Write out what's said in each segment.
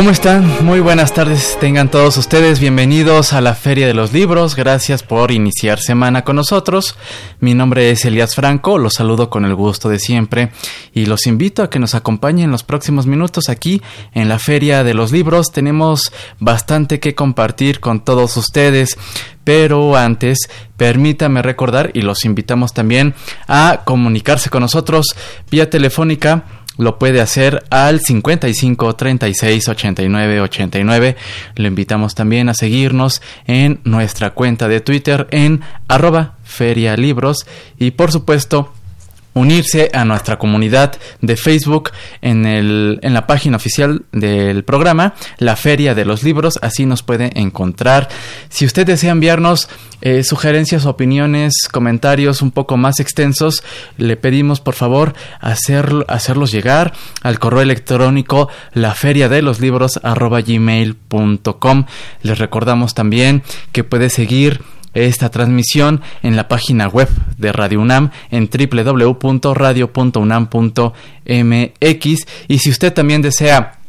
¿Cómo están? Muy buenas tardes, tengan todos ustedes bienvenidos a la Feria de los Libros, gracias por iniciar semana con nosotros. Mi nombre es Elías Franco, los saludo con el gusto de siempre y los invito a que nos acompañen en los próximos minutos aquí en la Feria de los Libros. Tenemos bastante que compartir con todos ustedes, pero antes permítame recordar y los invitamos también a comunicarse con nosotros vía telefónica lo puede hacer al 55 36 89 89. Le invitamos también a seguirnos en nuestra cuenta de Twitter en arroba ferialibros y por supuesto unirse a nuestra comunidad de Facebook en, el, en la página oficial del programa, la Feria de los Libros, así nos puede encontrar. Si usted desea enviarnos eh, sugerencias, opiniones, comentarios un poco más extensos, le pedimos por favor hacer, hacerlos llegar al correo electrónico la feria de los libros gmail.com. Les recordamos también que puede seguir esta transmisión en la página web de Radio UNAM en www.radio.unam.mx y si usted también desea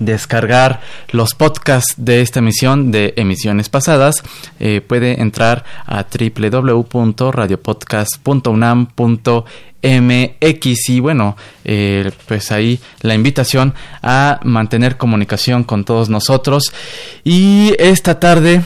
descargar los podcasts de esta emisión de emisiones pasadas, eh, puede entrar a www.radiopodcast.unam.mx y bueno, eh, pues ahí la invitación a mantener comunicación con todos nosotros. Y esta tarde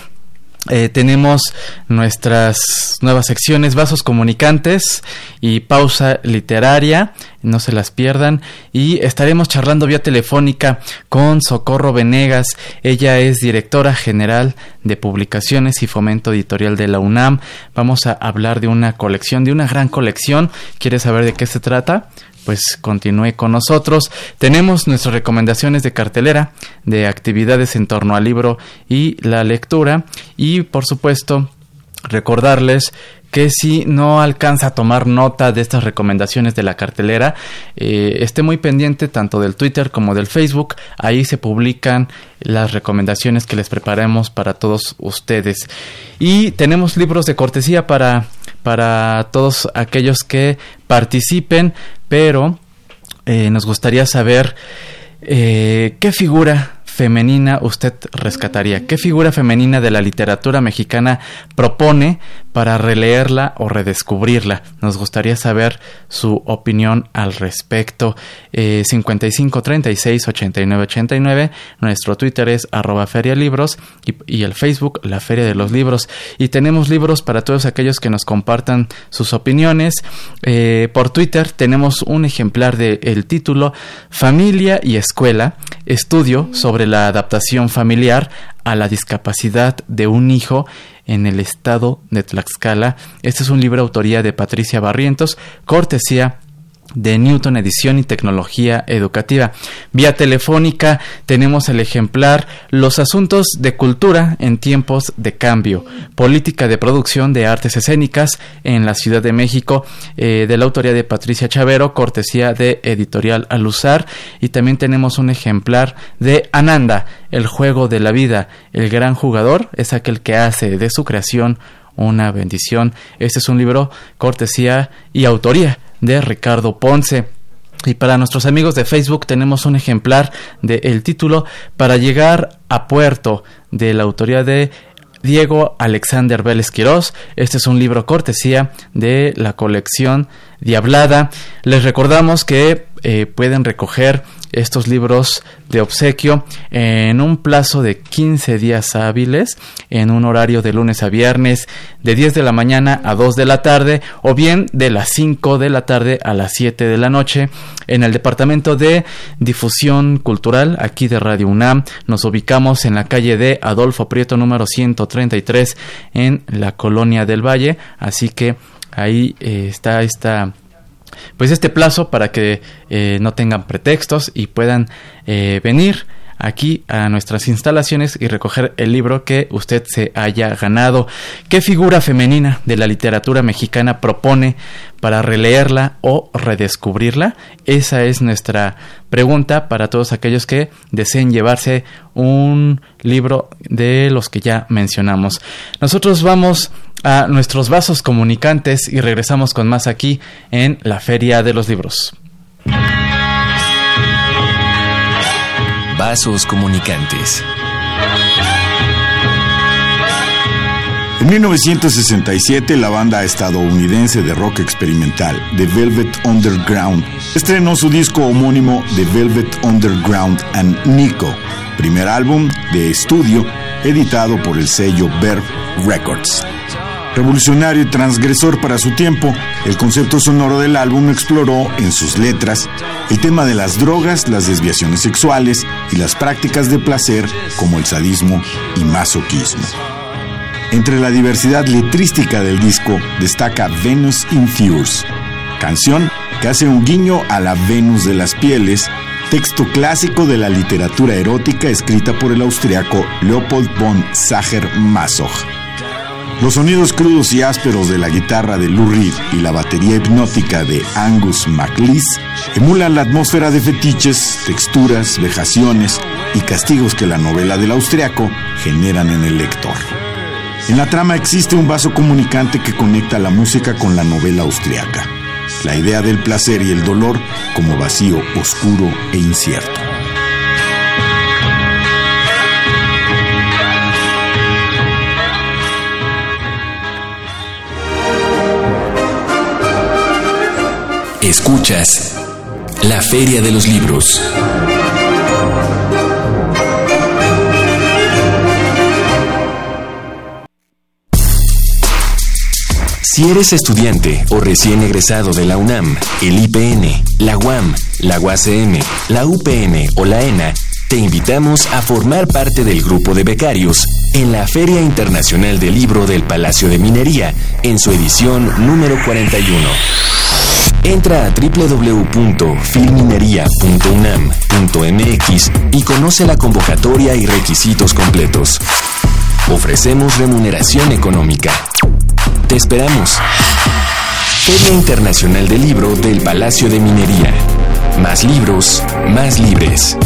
eh, tenemos nuestras nuevas secciones, vasos comunicantes y pausa literaria, no se las pierdan. Y estaremos charlando vía telefónica con Socorro Venegas. Ella es directora general de publicaciones y fomento editorial de la UNAM. Vamos a hablar de una colección, de una gran colección. ¿Quieres saber de qué se trata? Pues continúe con nosotros. Tenemos nuestras recomendaciones de cartelera, de actividades en torno al libro y la lectura y por supuesto recordarles que si no alcanza a tomar nota de estas recomendaciones de la cartelera, eh, esté muy pendiente tanto del Twitter como del Facebook. Ahí se publican las recomendaciones que les preparemos para todos ustedes. Y tenemos libros de cortesía para, para todos aquellos que participen, pero eh, nos gustaría saber eh, qué figura femenina usted rescataría? ¿Qué figura femenina de la literatura mexicana propone para releerla o redescubrirla? Nos gustaría saber su opinión al respecto. Eh, 55 36 89 89. Nuestro Twitter es arroba ferialibros y, y el Facebook La Feria de los Libros. Y tenemos libros para todos aquellos que nos compartan sus opiniones. Eh, por Twitter tenemos un ejemplar de el título Familia y Escuela, estudio sobre la adaptación familiar a la discapacidad de un hijo en el estado de Tlaxcala. Este es un libro de autoría de Patricia Barrientos, cortesía de Newton Edición y Tecnología Educativa. Vía telefónica tenemos el ejemplar Los asuntos de cultura en tiempos de cambio, política de producción de artes escénicas en la Ciudad de México, eh, de la autoría de Patricia Chavero, cortesía de Editorial Aluzar. Y también tenemos un ejemplar de Ananda, El juego de la vida. El gran jugador es aquel que hace de su creación una bendición. Este es un libro cortesía y autoría de Ricardo Ponce. Y para nuestros amigos de Facebook tenemos un ejemplar del título Para llegar a puerto de la autoría de Diego Alexander Vélez Quirós. Este es un libro cortesía de la colección Diablada. Les recordamos que eh, pueden recoger estos libros de obsequio en un plazo de 15 días hábiles, en un horario de lunes a viernes, de 10 de la mañana a 2 de la tarde, o bien de las 5 de la tarde a las 7 de la noche, en el Departamento de Difusión Cultural, aquí de Radio UNAM. Nos ubicamos en la calle de Adolfo Prieto número 133 en la Colonia del Valle, así que ahí eh, está esta pues este plazo para que eh, no tengan pretextos y puedan eh, venir aquí a nuestras instalaciones y recoger el libro que usted se haya ganado. ¿Qué figura femenina de la literatura mexicana propone para releerla o redescubrirla? Esa es nuestra pregunta para todos aquellos que deseen llevarse un libro de los que ya mencionamos. Nosotros vamos a nuestros vasos comunicantes y regresamos con más aquí en la Feria de los Libros. Vasos comunicantes. En 1967, la banda estadounidense de rock experimental The Velvet Underground estrenó su disco homónimo The Velvet Underground and Nico, primer álbum de estudio editado por el sello Verve Records. Revolucionario y transgresor para su tiempo, el concepto sonoro del álbum exploró en sus letras el tema de las drogas, las desviaciones sexuales y las prácticas de placer como el sadismo y masoquismo. Entre la diversidad letrística del disco destaca Venus in Furs, canción que hace un guiño a la Venus de las pieles, texto clásico de la literatura erótica escrita por el austriaco Leopold von Sacher-Masoch. Los sonidos crudos y ásperos de la guitarra de Lou Reed y la batería hipnótica de Angus MacLeese emulan la atmósfera de fetiches, texturas, vejaciones y castigos que la novela del austriaco generan en el lector. En la trama existe un vaso comunicante que conecta la música con la novela austriaca. La idea del placer y el dolor como vacío oscuro e incierto. Escuchas la Feria de los Libros. Si eres estudiante o recién egresado de la UNAM, el IPN, la UAM, la UACM, la UPN o la ENA, te invitamos a formar parte del grupo de becarios en la Feria Internacional del Libro del Palacio de Minería en su edición número 41. Entra a www.filminería.unam.mx y conoce la convocatoria y requisitos completos. Ofrecemos remuneración económica. Te esperamos. Feria Internacional del Libro del Palacio de Minería. Más libros, más libres.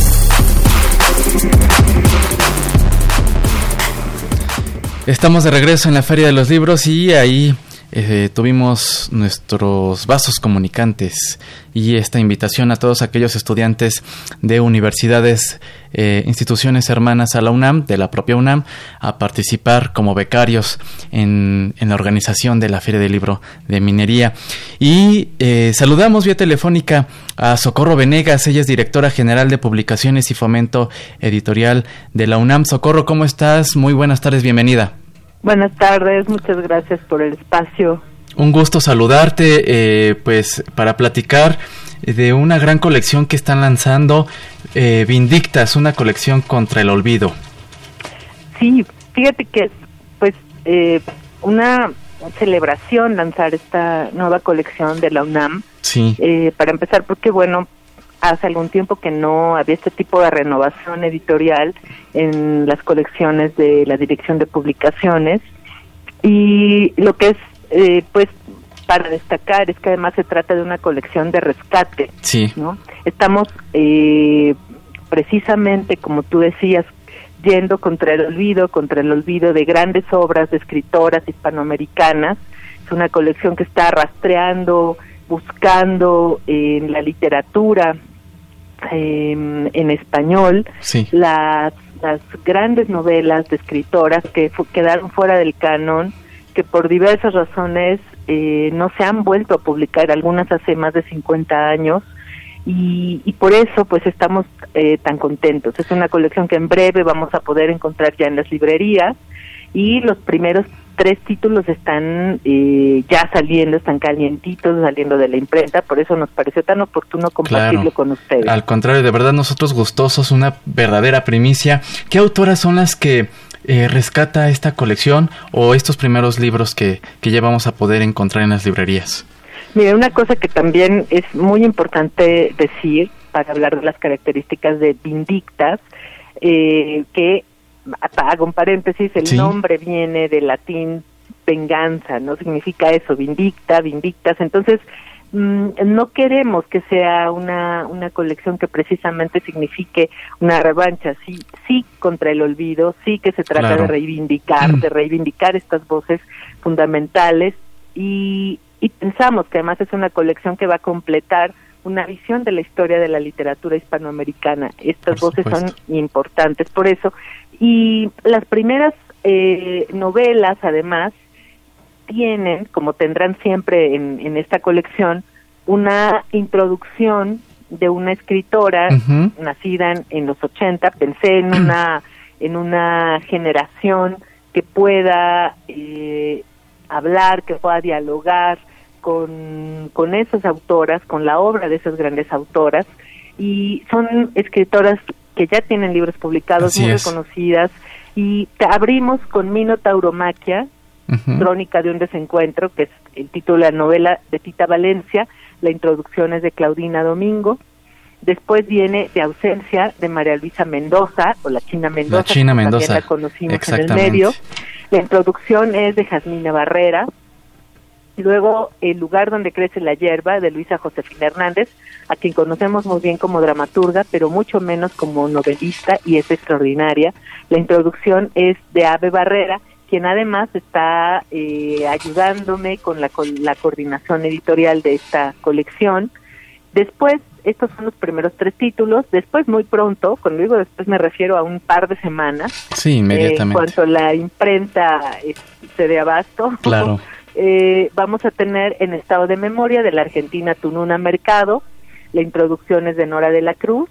Estamos de regreso en la Feria de los Libros y ahí eh, tuvimos nuestros vasos comunicantes y esta invitación a todos aquellos estudiantes de universidades, eh, instituciones hermanas a la UNAM, de la propia UNAM, a participar como becarios en, la organización de la Feria del Libro de Minería. Y eh, saludamos vía telefónica a Socorro Venegas, ella es directora general de publicaciones y fomento editorial de la UNAM. Socorro, ¿cómo estás? Muy buenas tardes, bienvenida. Buenas tardes, muchas gracias por el espacio. Un gusto saludarte, eh, pues para platicar de una gran colección que están lanzando, eh, Vindictas, una colección contra el olvido. Sí, fíjate que es pues eh, una celebración lanzar esta nueva colección de la UNAM. Sí. Eh, para empezar, porque bueno, hace algún tiempo que no había este tipo de renovación editorial en las colecciones de la Dirección de Publicaciones. Y lo que es eh, pues para destacar es que además se trata de una colección de rescate sí. no estamos eh, precisamente como tú decías yendo contra el olvido contra el olvido de grandes obras de escritoras hispanoamericanas. Es una colección que está rastreando buscando en la literatura em, en español las, las grandes novelas de escritoras que quedaron fuera del canon, que por diversas razones eh, no se han vuelto a publicar, algunas hace más de 50 años, y, por eso pues estamos eh, tan contentos. Es una colección que en breve vamos a poder encontrar ya en las librerías y los primeros tres títulos están eh, ya saliendo, están calientitos, saliendo de la imprenta, por eso nos pareció tan oportuno compartirlo con ustedes. Al contrario, de verdad nosotros gustosos, una verdadera primicia. ¿Qué autoras son las que eh, rescata esta colección o estos primeros libros que, que ya vamos a poder encontrar en las librerías? Mira, una cosa que también es muy importante decir para hablar de las características de Vindictas, eh, que hago un paréntesis, el nombre viene del latín venganza, ¿no? Significa eso, vindicta, vindictas. Entonces, mm, no queremos que sea una, una colección que precisamente signifique una revancha, sí, sí contra el olvido, sí que se trata de reivindicar, mm. de reivindicar estas voces fundamentales y, y pensamos que además es una colección que va a completar una visión de la historia de la literatura hispanoamericana. Estas voces son importantes por eso. Y las primeras eh, novelas, además, tienen, como tendrán siempre en, en esta colección, una introducción de una escritora nacida en, los 80. Pensé en una, en una generación que pueda eh, hablar, que pueda dialogar con, con esas autoras, con la obra de esas grandes autoras, y son escritoras que ya tienen libros publicados, muy reconocidas, y abrimos con Minotauromaquia, Crónica de un desencuentro, que es el título de la novela de Tita Valencia, la introducción es de Claudina Domingo, Después viene De ausencia de María Luisa Mendoza, o la China Mendoza, la China Mendoza. la conocimos en el medio. La introducción es de Jasmina Barrera, Luego, El lugar donde crece la hierba, de Luisa Josefina Hernández, a quien conocemos muy bien como dramaturga, pero mucho menos como novelista, y es extraordinaria. La introducción es de Ave Barrera, quien además está eh, ayudándome con la, con la coordinación editorial de esta colección. Después, estos son los primeros tres títulos. Después, muy pronto, cuando digo después me refiero a un par de semanas. Sí, inmediatamente. en cuanto la imprenta se dé abasto. Claro. eh, vamos a tener en estado de memoria de la Argentina Tununa Mercado, la introducción es de Nora de la Cruz,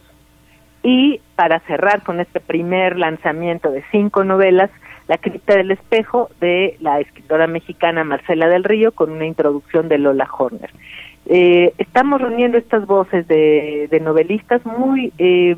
y para cerrar con este primer lanzamiento de cinco novelas, La cripta del espejo de la escritora mexicana Marcela del Río con una introducción de Lola Horner. Eh, estamos reuniendo estas voces de, novelistas muy eh,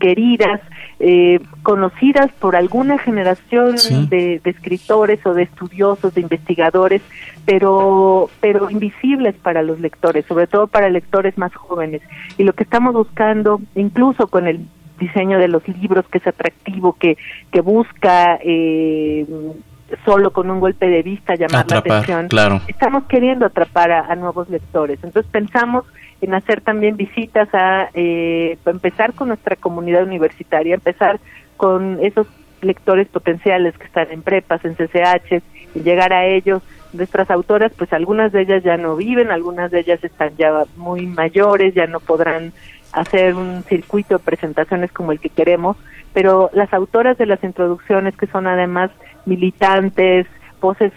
queridas, eh, conocidas por alguna generación de, escritores o de estudiosos, de investigadores, pero, pero invisibles para los lectores, sobre todo para lectores más jóvenes. Y lo que estamos buscando, incluso con el diseño de los libros, que es atractivo, que, que busca eh, solo con un golpe de vista llamar la atención. Claro. Estamos queriendo atrapar a, nuevos lectores. Entonces pensamos en hacer también visitas a, eh, empezar con nuestra comunidad universitaria, empezar con esos lectores potenciales que están en prepas, en CCH, y llegar a ellos. Nuestras autoras, pues algunas de ellas ya no viven, algunas de ellas están ya muy mayores, ya no podrán hacer un circuito de presentaciones como el que queremos, pero las autoras de las introducciones, que son además militantes, voces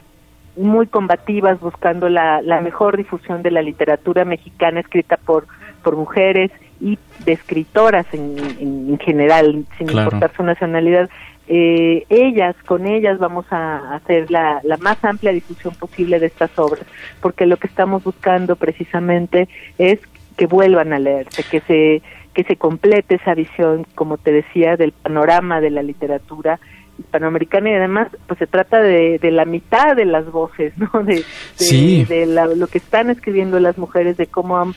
muy combativas buscando la, la mejor difusión de la literatura mexicana escrita por, por mujeres y de escritoras en, en, general, sin importar su nacionalidad. Eh, ellas, con ellas vamos a hacer la, la más amplia difusión posible de estas obras, porque lo que estamos buscando precisamente es que vuelvan a leerse, que se que se complete esa visión, como te decía, del panorama de la literatura hispanoamericana y además pues se trata de, de la mitad de las voces, ¿no? De, de, lo que están escribiendo las mujeres, de cómo han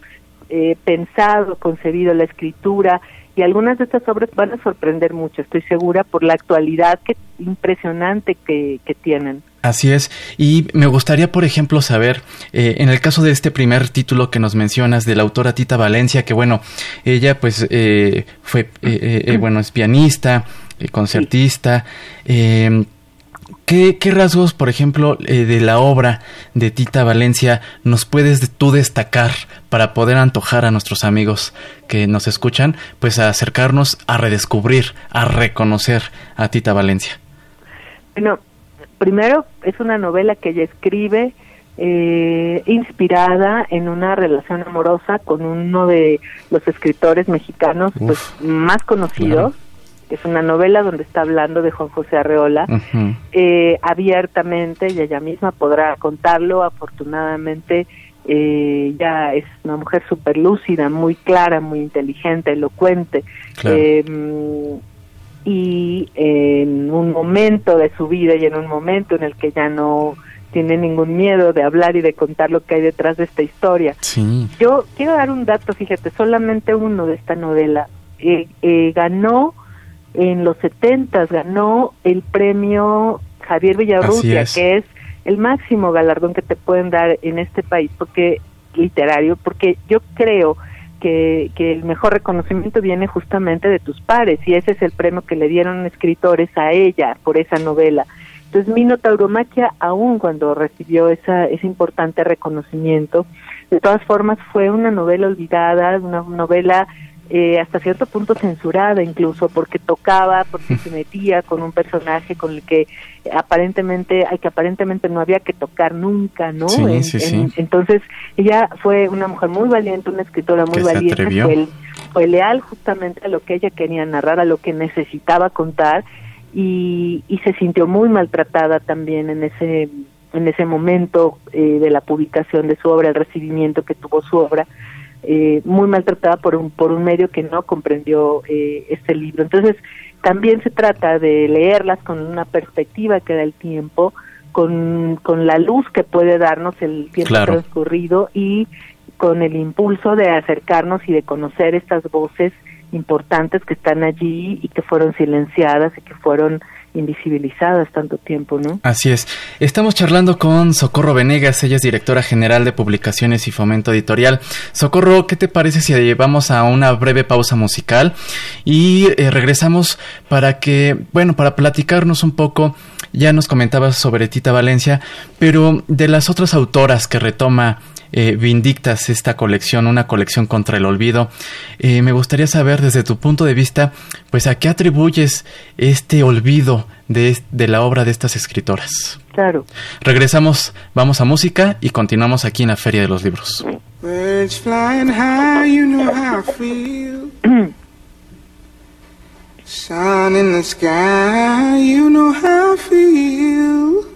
eh, pensado, concebido la escritura y algunas de estas obras van a sorprender mucho, estoy segura, por la actualidad que impresionante que, que tienen. Así es. Y me gustaría, por ejemplo, saber, eh, en el caso de este primer título que nos mencionas de la autora Tita Valencia, que bueno, ella pues eh, fue, eh, bueno, es pianista, concertista. ¿qué, ¿qué, rasgos, por ejemplo, de la obra de Tita Valencia nos puedes tú destacar para poder antojar a nuestros amigos que nos escuchan, pues a acercarnos a redescubrir, a reconocer a Tita Valencia? Bueno, primero es una novela que ella escribe eh, inspirada en una relación amorosa con uno de los escritores mexicanos pues, más conocidos. Es una novela donde está hablando de Juan José Arreola eh, abiertamente y ella misma podrá contarlo. Afortunadamente, eh, ya es una mujer súper lúcida, muy clara, muy inteligente, elocuente. Em, y en un momento de su vida y en un momento en el que ya no tiene ningún miedo de hablar y de contar lo que hay detrás de esta historia. Yo quiero dar un dato, fíjate, solamente uno de esta novela. Eh, eh, ganó en los 70 ganó el premio Javier Villarrutia, que es el máximo galardón que te pueden dar en este país, porque literario, porque yo creo que, que el mejor reconocimiento viene justamente de tus pares y ese es el premio que le dieron escritores a ella por esa novela. Entonces, Mino Tauromaquia, aún cuando recibió esa, ese importante reconocimiento, de todas formas fue una novela olvidada, una novela eh, hasta cierto punto censurada incluso, porque tocaba, porque se metía con un personaje con el que aparentemente, hay que aparentemente no había que tocar nunca, ¿no? Sí, sí, sí. entonces, ella fue una mujer muy valiente, una escritora muy valiente, fue, fue leal justamente a lo que ella quería narrar, a lo que necesitaba contar y, se sintió muy maltratada también en ese en ese momento eh, de la publicación de su obra, el recibimiento que tuvo su obra, eh, muy maltratada por un, por un medio que no comprendió eh, este libro. Entonces, también se trata de leerlas con una perspectiva que da el tiempo, con, con la luz que puede darnos el tiempo transcurrido y con el impulso de acercarnos y de conocer estas voces importantes que están allí y que fueron silenciadas y que fueron invisibilizadas tanto tiempo, ¿no? Así es. Estamos charlando con Socorro Venegas, ella es directora general de publicaciones y fomento editorial. Socorro, ¿qué te parece si llevamos a una breve pausa musical y eh, regresamos para que, bueno, para platicarnos un poco, ya nos comentabas sobre Tita Valencia, pero de las otras autoras que retoma eh, vindictas esta colección, una colección contra el olvido. Eh, me gustaría saber desde tu punto de vista, pues a qué atribuyes este olvido de, de la obra de estas escritoras. Claro. Regresamos, vamos a música y continuamos aquí en la Feria de los Libros. Sun in the sky, you know how I feel.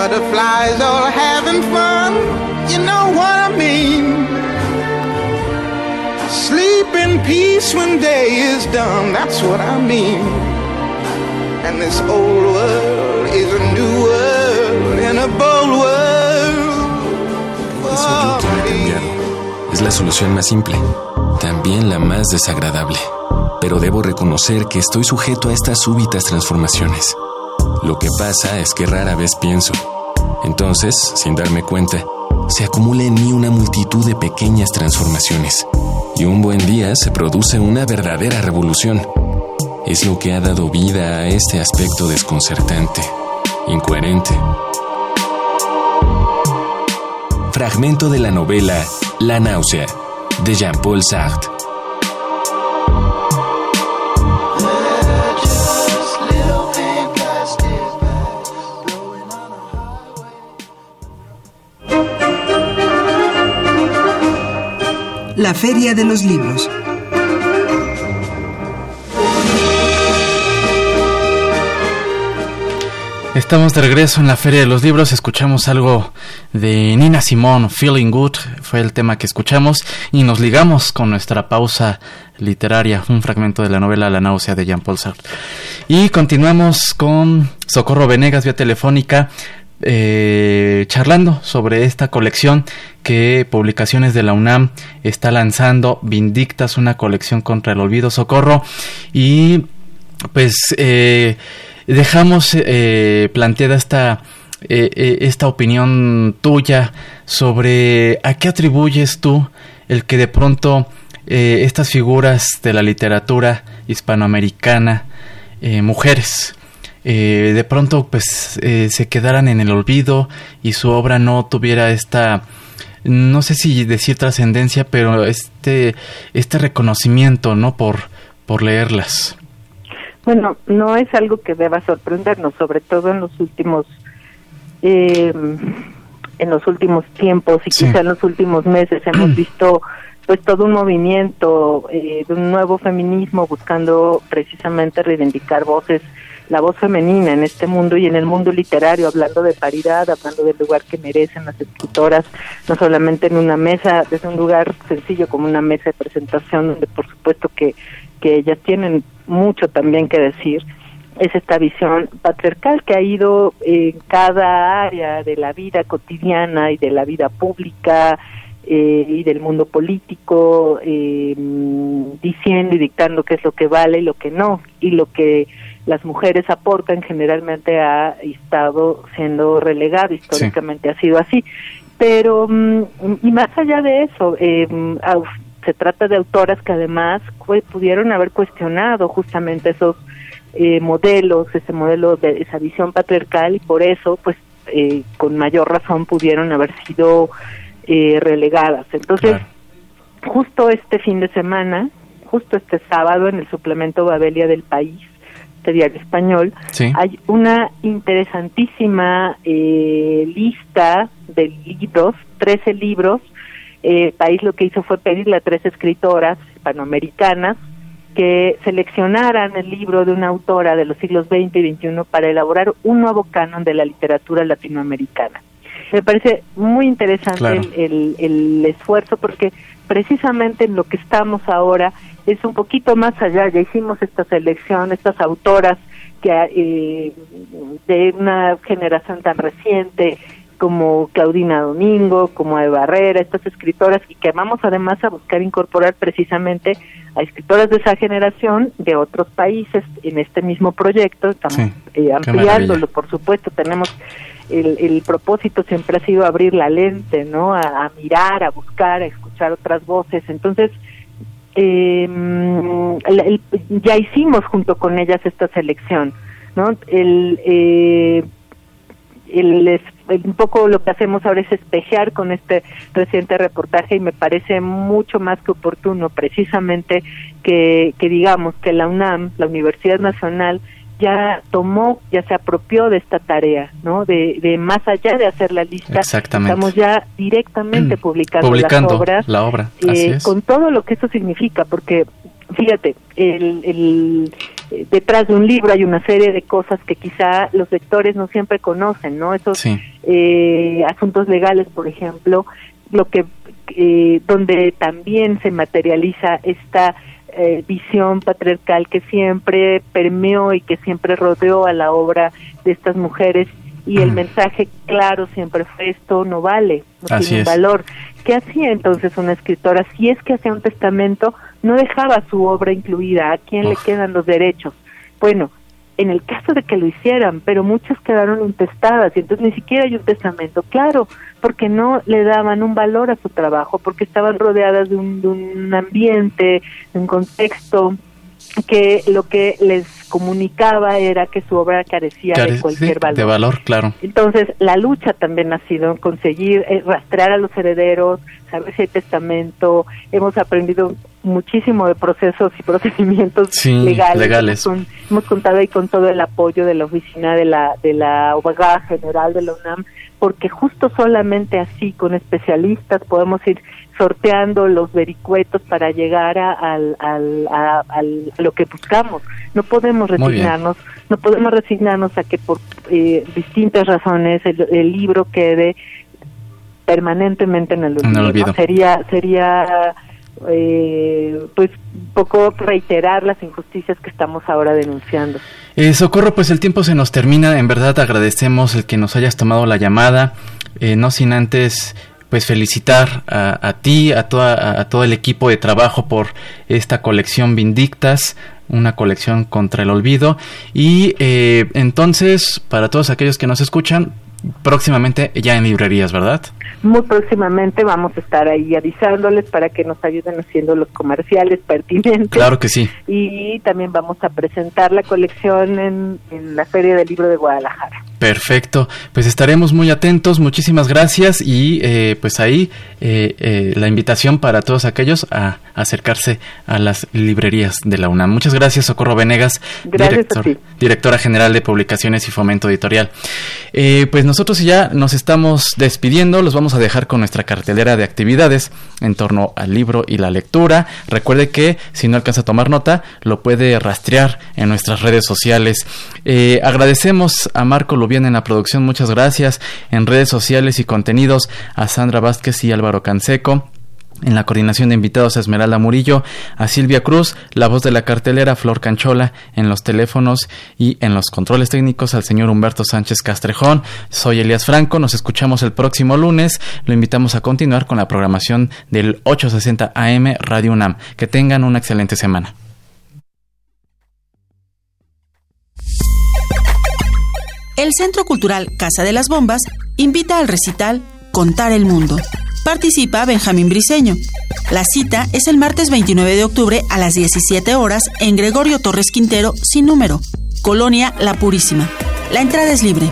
Butterflies all having fun. You know what I mean. Sleep in peace when day is done. That's what I mean. And this old world is a new world and a bold world. Es la solución más simple, también la más desagradable pero debo reconocer que estoy sujeto a estas súbitas transformaciones. Lo que pasa es que rara vez pienso. Entonces, sin darme cuenta, se acumula en mí una multitud de pequeñas transformaciones. Y un buen día se produce una verdadera revolución. Es lo que ha dado vida a este aspecto desconcertante, incoherente. Fragmento de la novela La náusea, de Jean-Paul Sartre. La Feria de los Libros. Estamos de regreso en la Feria de los Libros, escuchamos algo de Nina Simone, Feeling Good, fue el tema que escuchamos y nos ligamos con nuestra pausa literaria, un fragmento de la novela La náusea de Jean-Paul Sartre. Y continuamos con Socorro Venegas vía telefónica, eh, charlando sobre esta colección que Publicaciones de la UNAM está lanzando, Vindictas, una colección contra el olvido, Socorro, y pues... Eh, dejamos eh, planteada esta, eh, eh, esta opinión tuya sobre a qué atribuyes tú el que de pronto estas figuras de la literatura hispanoamericana, mujeres, de pronto pues se quedaran en el olvido y su obra no tuviera esta no sé si decir trascendencia pero este este reconocimiento no por por leerlas. Bueno, no es algo que deba sorprendernos, sobre todo en los últimos eh, en los últimos tiempos y quizá en los últimos meses hemos visto pues todo un movimiento eh, de un nuevo feminismo buscando precisamente reivindicar voces la voz femenina en este mundo y en el mundo literario, hablando de paridad, hablando del lugar que merecen las escritoras, no solamente en una mesa, desde un lugar sencillo como una mesa de presentación, donde por supuesto que, que ellas tienen mucho también que decir, es esta visión patriarcal que ha ido en cada área de la vida cotidiana y de la vida pública eh, y del mundo político, eh, diciendo y dictando qué es lo que vale y lo que no, y lo que las mujeres aportan generalmente ha estado siendo relegado, históricamente ha sido así. Pero, mm, y más allá de eso, eh, se trata de autoras que además pudieron haber cuestionado justamente esos eh, modelos, ese modelo de esa visión patriarcal y por eso, pues, eh, con mayor razón pudieron haber sido eh, relegadas. Entonces, justo este fin de semana, justo este sábado en el suplemento Babelia del País, este diario español, hay una interesantísima lista de libros, 13 libros. Eh, país lo que hizo fue pedirle a tres escritoras hispanoamericanas que seleccionaran el libro de una autora de los siglos XX y XXI para elaborar un nuevo canon de la literatura latinoamericana. Me parece muy interesante el, el, esfuerzo porque precisamente en lo que estamos ahora es un poquito más allá. Ya hicimos esta selección, estas autoras que eh, de una generación tan reciente, como Claudina Domingo, como de Barrera, estas escritoras, y que vamos además a buscar incorporar precisamente a escritoras de esa generación de otros países en este mismo proyecto, estamos eh, ampliándolo, por supuesto, tenemos el, el, propósito siempre ha sido abrir la lente, ¿no? A, mirar, a buscar, a escuchar otras voces, entonces eh, ya hicimos junto con ellas esta selección, ¿no? El, eh, el, un poco lo que hacemos ahora es espejear con este reciente reportaje y me parece mucho más que oportuno precisamente que digamos que la UNAM, la Universidad Nacional, ya tomó, ya se apropió de esta tarea, ¿no? De, de más allá de hacer la lista, estamos ya directamente publicando, las obras, la obra, eh, con todo lo que eso significa, porque fíjate, el, el, eh, detrás de un libro hay una serie de cosas que quizá los lectores no siempre conocen, ¿no? Esos eh, asuntos legales, por ejemplo, lo que eh, donde también se materializa esta visión patriarcal que siempre permeó y que siempre rodeó a la obra de estas mujeres y el mensaje claro siempre fue esto no vale, no tiene valor. ¿Qué hacía entonces una escritora? Si es que hacía un testamento, no dejaba su obra incluida. ¿A quién le quedan los derechos? Bueno, en el caso de que lo hicieran, pero muchas quedaron intestadas y entonces ni siquiera hay un testamento, claro, porque no le daban un valor a su trabajo, porque estaban rodeadas de un, de un ambiente, de un contexto que lo que les comunicaba era que su obra carecía de cualquier valor. De valor, claro. Entonces, la lucha también ha sido conseguir eh, rastrear a los herederos, saber si hay testamento. Hemos aprendido muchísimo de procesos y procedimientos legales. Hemos, contado ahí con todo el apoyo de la oficina de la de la abogada general de la UNAM, porque justo solamente así, con especialistas, podemos ir sorteando los vericuetos para llegar a, lo que buscamos. No podemos resignarnos, no podemos resignarnos a que por eh, distintas razones el, libro quede permanentemente en el olvido. Sería sería eh, pues poco reiterar las injusticias que estamos ahora denunciando. Eh, Socorro, pues el tiempo se nos termina. En verdad agradecemos el que nos hayas tomado la llamada, eh, no sin antes pues felicitar a, ti, a, toda, a, todo el equipo de trabajo por esta colección Vindictas, una colección contra el olvido. Y eh, entonces, para todos aquellos que nos escuchan, próximamente ya en librerías, ¿verdad? Muy próximamente vamos a estar ahí avisándoles para que nos ayuden haciendo los comerciales pertinentes. Claro que sí. Y también vamos a presentar la colección en, en la Feria del Libro de Guadalajara. Perfecto, pues estaremos muy atentos, muchísimas gracias y eh, pues ahí eh, eh, la invitación para todos aquellos a acercarse a las librerías de la UNAM. Muchas gracias, Socorro Venegas, directora general de Publicaciones y Fomento Editorial. pues nosotros ya nos estamos despidiendo, los vamos a dejar con nuestra cartelera de actividades en torno al libro y la lectura. Recuerde que si no alcanza a tomar nota, lo puede rastrear en nuestras redes sociales. agradecemos a Marco bien en la producción, muchas gracias. En redes sociales y contenidos a Sandra Vázquez y Álvaro Canseco. En la coordinación de invitados a Esmeralda Murillo, a Silvia Cruz, la voz de la cartelera Flor Canchola, en los teléfonos y en los controles técnicos al señor Humberto Sánchez Castrejón. Soy Elías Franco, nos escuchamos el próximo lunes. Lo invitamos a continuar con la programación del 860 AM Radio UNAM. Que tengan una excelente semana. el Centro Cultural Casa de las Bombas invita al recital Contar el Mundo. Participa Benjamín Briseño. La cita es el martes 29 de octubre a las 17 horas en Gregorio Torres Quintero, sin número, Colonia La Purísima. La entrada es libre.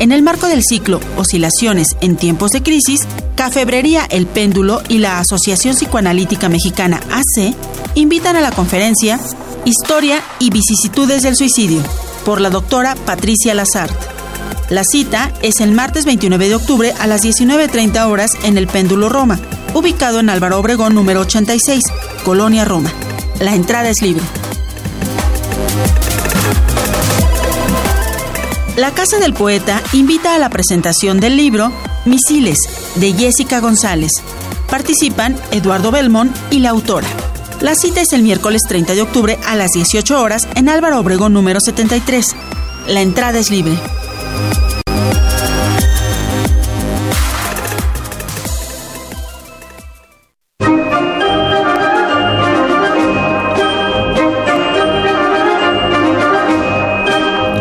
En el marco del ciclo Oscilaciones en tiempos de crisis, Cafebrería El Péndulo y la Asociación Psicoanalítica Mexicana AC invitan a la conferencia Historia y vicisitudes del suicidio, por la doctora Patricia Lazart. La cita es el martes 29 de octubre a las 19.30 horas en el Péndulo Roma, ubicado en Álvaro Obregón número 86, Colonia Roma. La entrada es libre. La Casa del Poeta invita a la presentación del libro Misiles, de Jessica González. Participan Eduardo Belmont y la autora. La cita es el miércoles 30 de octubre a las 18 horas en Álvaro Obregón número 73. La entrada es libre.